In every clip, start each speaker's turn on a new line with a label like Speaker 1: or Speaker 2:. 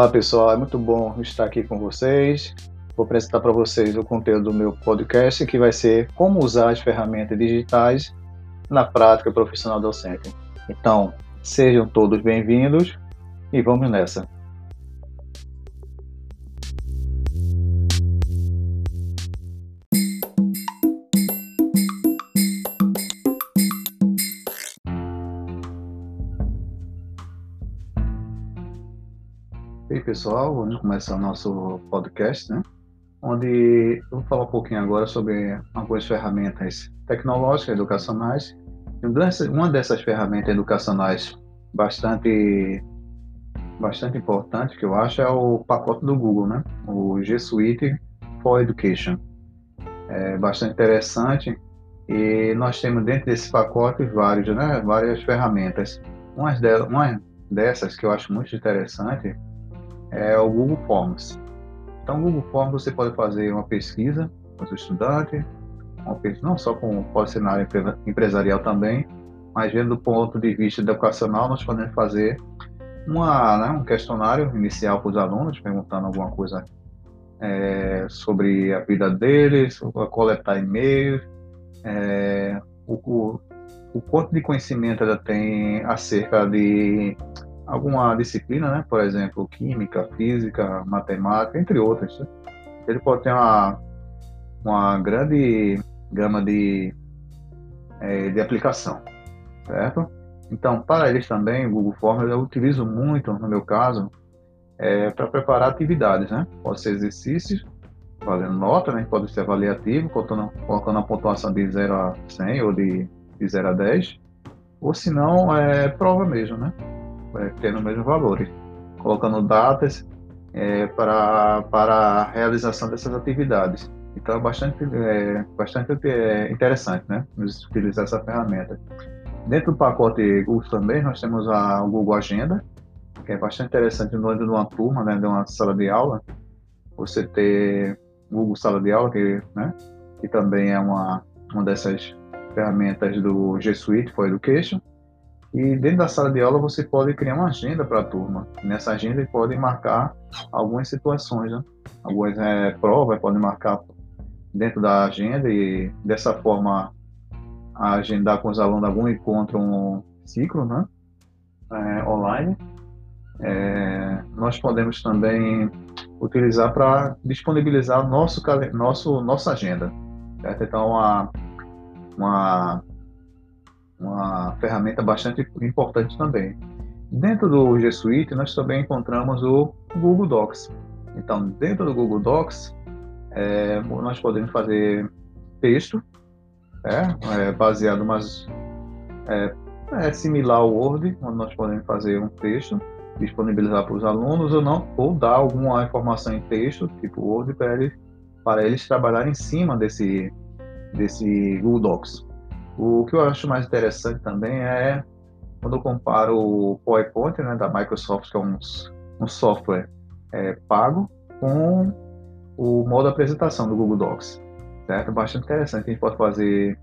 Speaker 1: Olá pessoal, é muito bom estar aqui com vocês. Vou apresentar para vocês o conteúdo do meu podcast que vai ser como usar as ferramentas digitais na prática profissional docente. Então, sejam todos bem-vindos e vamos nessa. E aí, pessoal, vamos começar nosso podcast, né? Onde eu vou falar um pouquinho agora sobre algumas ferramentas tecnológicas educacionais. Uma dessas ferramentas educacionais bastante bastante importante que eu acho é o pacote do Google, né? O G Suite for Education. É bastante interessante e nós temos dentro desse pacote vários, né? Várias ferramentas. Uma dessas que eu acho muito interessante é o Google Forms. Então, o Google Forms você pode fazer uma pesquisa com os estudantes, não só com na área empresarial também, mas vendo do ponto de vista educacional, nós podemos fazer uma, né, um questionário inicial para os alunos, perguntando alguma coisa é, sobre a vida deles, coletar e-mails, é, o, o, o quanto de conhecimento ela tem acerca de alguma disciplina, né? por exemplo, química, física, matemática, entre outras. Né? Ele pode ter uma, uma grande gama de, é, de aplicação, certo? Então, para eles também, o Google Forms eu utilizo muito, no meu caso, é, para preparar atividades, né? Pode ser exercícios, fazendo nota, né? Pode ser avaliativo, colocando, colocando a pontuação de 0 a 100 ou de, de 0 a 10, ou se não, é prova mesmo, né? É, tendo o mesmo valor, colocando datas é, para, para a realização dessas atividades. Então é bastante, é, bastante é, interessante né, utilizar essa ferramenta. Dentro do pacote Google também nós temos a, o Google Agenda, que é bastante interessante no de uma turma, né, de uma sala de aula, você ter Google Sala de Aula, que, né, que também é uma, uma dessas ferramentas do G Suite for Education, e dentro da sala de aula você pode criar uma agenda para a turma. Nessa agenda pode marcar algumas situações, né? algumas é, provas, pode marcar dentro da agenda e dessa forma agendar com os alunos algum encontro, um ciclo, né? É, online. É, nós podemos também utilizar para disponibilizar nosso nosso nossa agenda, certo? Então uma uma uma ferramenta bastante importante também. Dentro do G Suite, nós também encontramos o Google Docs. Então, dentro do Google Docs, é, nós podemos fazer texto, é, é baseado mas é, é, similar ao Word, onde nós podemos fazer um texto, disponibilizar para os alunos ou não, ou dar alguma informação em texto, tipo Word, para eles, para eles trabalharem em cima desse, desse Google Docs. O que eu acho mais interessante também é quando eu comparo o PowerPoint né, da Microsoft, que é um, um software é, pago, com o modo apresentação do Google Docs. Certo? Bastante interessante. A gente pode fazer,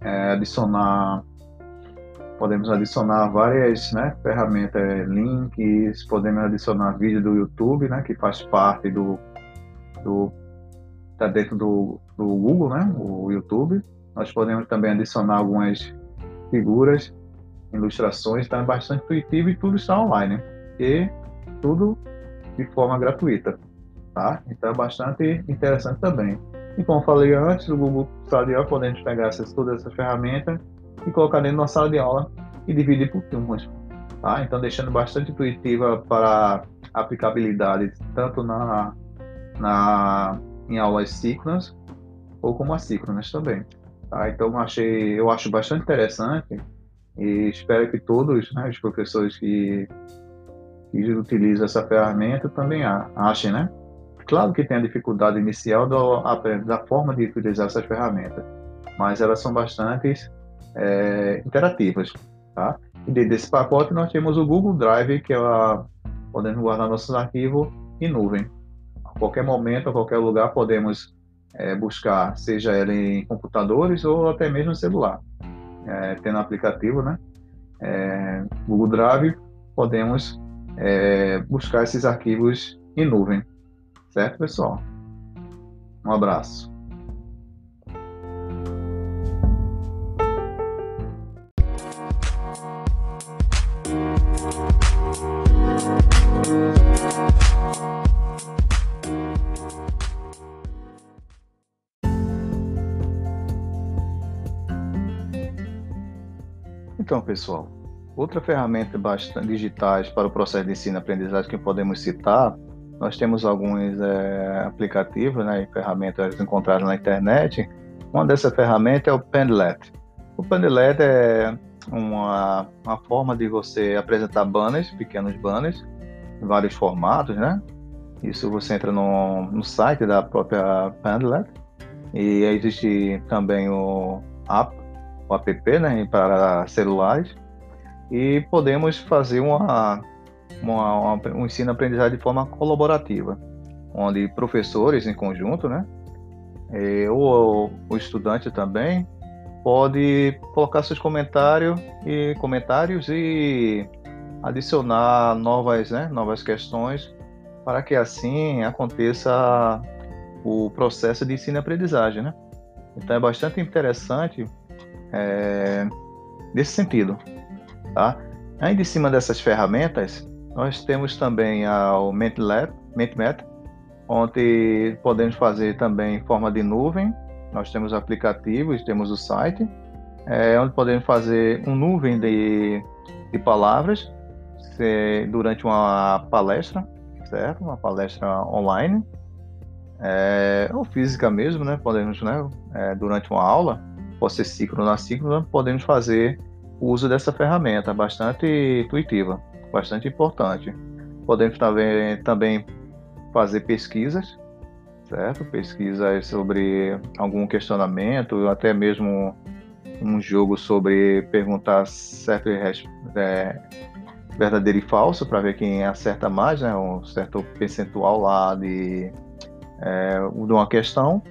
Speaker 1: é, adicionar, podemos adicionar várias né, ferramentas, links, podemos adicionar vídeo do YouTube, né, que faz parte do, do tá dentro do, do Google, né, o YouTube nós podemos também adicionar algumas figuras, ilustrações, está bastante intuitivo e tudo está online. E tudo de forma gratuita. Tá? Então é bastante interessante também. E como falei antes, o Google Sala de Aula podemos pegar essas, todas essas ferramentas e colocar dentro da sala de aula e dividir por turmas. Tá? Então deixando bastante intuitiva para aplicabilidade tanto na, na em aulas síncronas ou como assíncronas também. Tá? Então achei, eu acho bastante interessante e espero que todos né, os professores que, que utilizam essa ferramenta também achem, né? Claro que tem a dificuldade inicial do, da forma de utilizar essas ferramentas, mas elas são bastante é, interativas, tá? E dentro desse pacote nós temos o Google Drive, que é a, podemos guardar nossos arquivos em nuvem. A qualquer momento, a qualquer lugar, podemos é, buscar, seja ela em computadores ou até mesmo celular. É, tendo aplicativo, né? É, Google Drive, podemos é, buscar esses arquivos em nuvem. Certo, pessoal? Um abraço. Então, pessoal, outra ferramenta bastante digitais para o processo de ensino-aprendizagem que podemos citar, nós temos alguns é, aplicativos né, e ferramentas encontradas na internet. Uma dessas ferramentas é o Pendlet. O Pendlet é uma, uma forma de você apresentar banners, pequenos banners, em vários formatos, né? Isso você entra no, no site da própria Pendlet e existe também o app o app né, para celulares e podemos fazer uma, uma, uma um ensino-aprendizagem de forma colaborativa, onde professores em conjunto, né, e, ou o estudante também pode colocar seus comentários e comentários e adicionar novas, né, novas questões para que assim aconteça o processo de ensino-aprendizagem, né? Então é bastante interessante é, nesse sentido. Tá? Ainda em cima dessas ferramentas, nós temos também o MentLab, MentMet, onde podemos fazer também em forma de nuvem. Nós temos aplicativos, temos o site, é, onde podemos fazer um nuvem de, de palavras se, durante uma palestra, certo? Uma palestra online, é, ou física mesmo, né? Podemos, né? É, durante uma aula, pode ser ciclo na ciclo, podemos fazer uso dessa ferramenta, bastante intuitiva, bastante importante. Podemos também, também fazer pesquisas, certo? Pesquisas sobre algum questionamento, até mesmo um jogo sobre perguntar certo é, verdadeiro e falso para ver quem acerta mais, né? Um certo percentual lá de, é, de uma questão.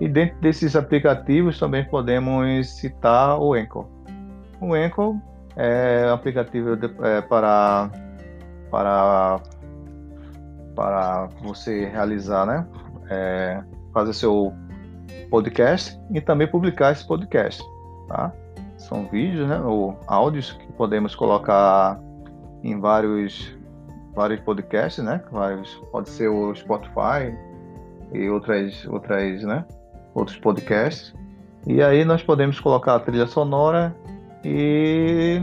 Speaker 1: E dentro desses aplicativos também podemos citar o Enco. O Enco é um aplicativo de, é, para, para, para você realizar, né? É, fazer seu podcast e também publicar esse podcast, tá? São vídeos, né? Ou áudios que podemos colocar em vários, vários podcasts, né? Vários, pode ser o Spotify e outras, outras, né? Outros podcasts. E aí nós podemos colocar a trilha sonora e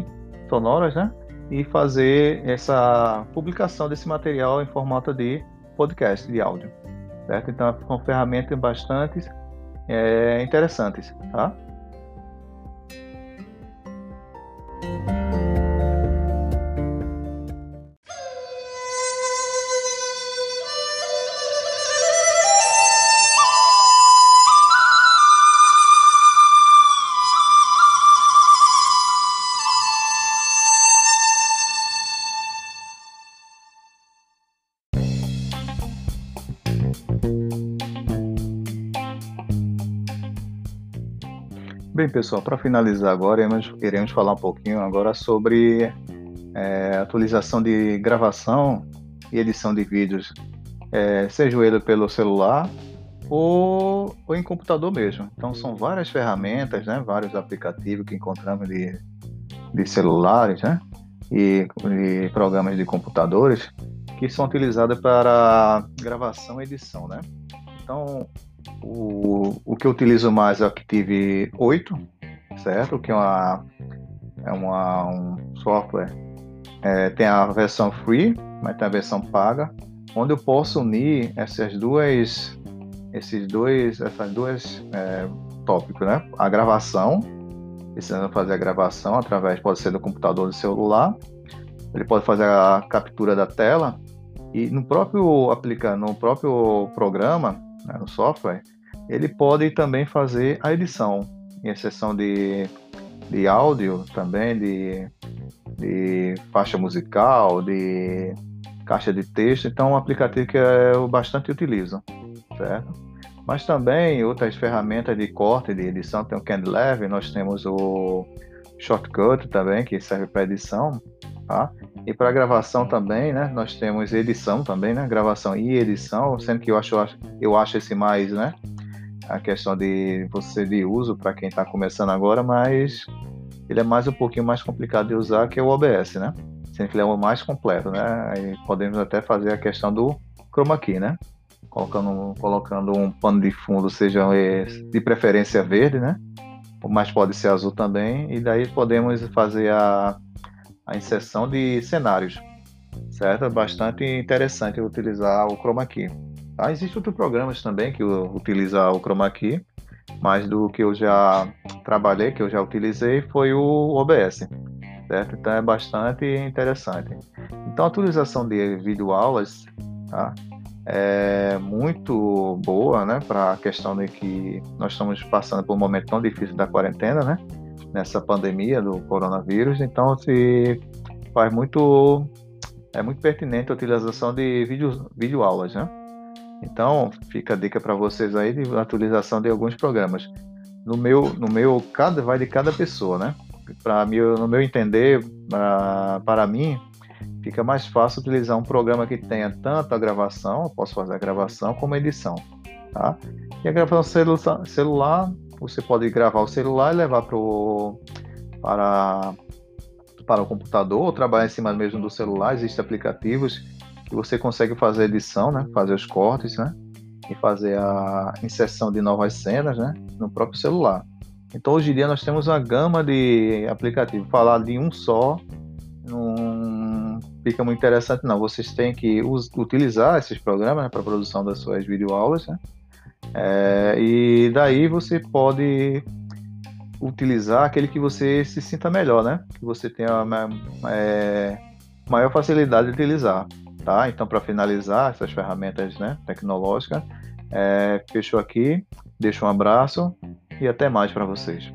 Speaker 1: sonoras, né? E fazer essa publicação desse material em formato de podcast, de áudio, certo? Então são ferramentas bastante é, interessantes, tá? Bem, pessoal, para finalizar agora, queremos falar um pouquinho agora sobre é, atualização de gravação e edição de vídeos, é, seja ele pelo celular ou, ou, em computador mesmo. Então, são várias ferramentas, né, vários aplicativos que encontramos de, de celulares né, e, e programas de computadores que são utilizados para gravação e edição. Né? Então, o, o que eu utilizo mais é o Active 8, certo? Que é, uma, é uma, um software. É, tem a versão free, mas tem a versão paga, onde eu posso unir essas duas, esses dois, essas duas é, tópicos, né? A gravação, precisando fazer a gravação através, pode ser do computador do celular. Ele pode fazer a captura da tela e no próprio aplica, no próprio programa né, no software, ele pode também fazer a edição, em exceção de, de áudio também, de, de faixa musical, de caixa de texto. Então, um aplicativo que eu bastante utilizo, certo? Mas também outras ferramentas de corte, de edição, tem o CandyLab, nós temos o Shortcut também, que serve para edição, tá? E para gravação também, né? Nós temos edição também, né? Gravação e edição, sendo que eu acho, eu acho esse mais, né? A questão de você de uso para quem está começando agora, mas ele é mais um pouquinho mais complicado de usar que o OBS, né? Sendo que ele é o mais completo, né? Aí podemos até fazer a questão do chroma key, né? Colocando, colocando um pano de fundo, seja de preferência verde, né? Mas pode ser azul também, e daí podemos fazer a a inserção de cenários, certo? É bastante interessante utilizar o chroma key. Tá? Existem outros programas também que utilizam o chroma key, mas do que eu já trabalhei, que eu já utilizei, foi o OBS, certo? Então é bastante interessante. Então a utilização de videoaulas tá? é muito boa, né, para a questão de que nós estamos passando por um momento tão difícil da quarentena, né? Nessa pandemia do coronavírus, então se faz muito é muito pertinente a utilização de vídeo, vídeo aulas, né? Então fica a dica para vocês aí de utilização de alguns programas. No meu, no meu cada vai de cada pessoa, né? Para no meu entender, para mim fica mais fácil utilizar um programa que tenha tanto a gravação, posso fazer a gravação como a edição, tá? E a gravação celular, celular você pode gravar o celular e levar pro, para, para o computador ou trabalhar em cima mesmo do celular. Existem aplicativos que você consegue fazer edição, né? fazer os cortes né? e fazer a inserção de novas cenas né? no próprio celular. Então hoje em dia nós temos uma gama de aplicativos. Falar de um só não fica muito interessante não. Vocês têm que utilizar esses programas né, para a produção das suas videoaulas, né? É, e daí você pode utilizar aquele que você se sinta melhor, né? Que você tenha é, maior facilidade de utilizar, tá? Então, para finalizar essas ferramentas né, tecnológicas, é, fechou aqui, deixo um abraço e até mais para vocês.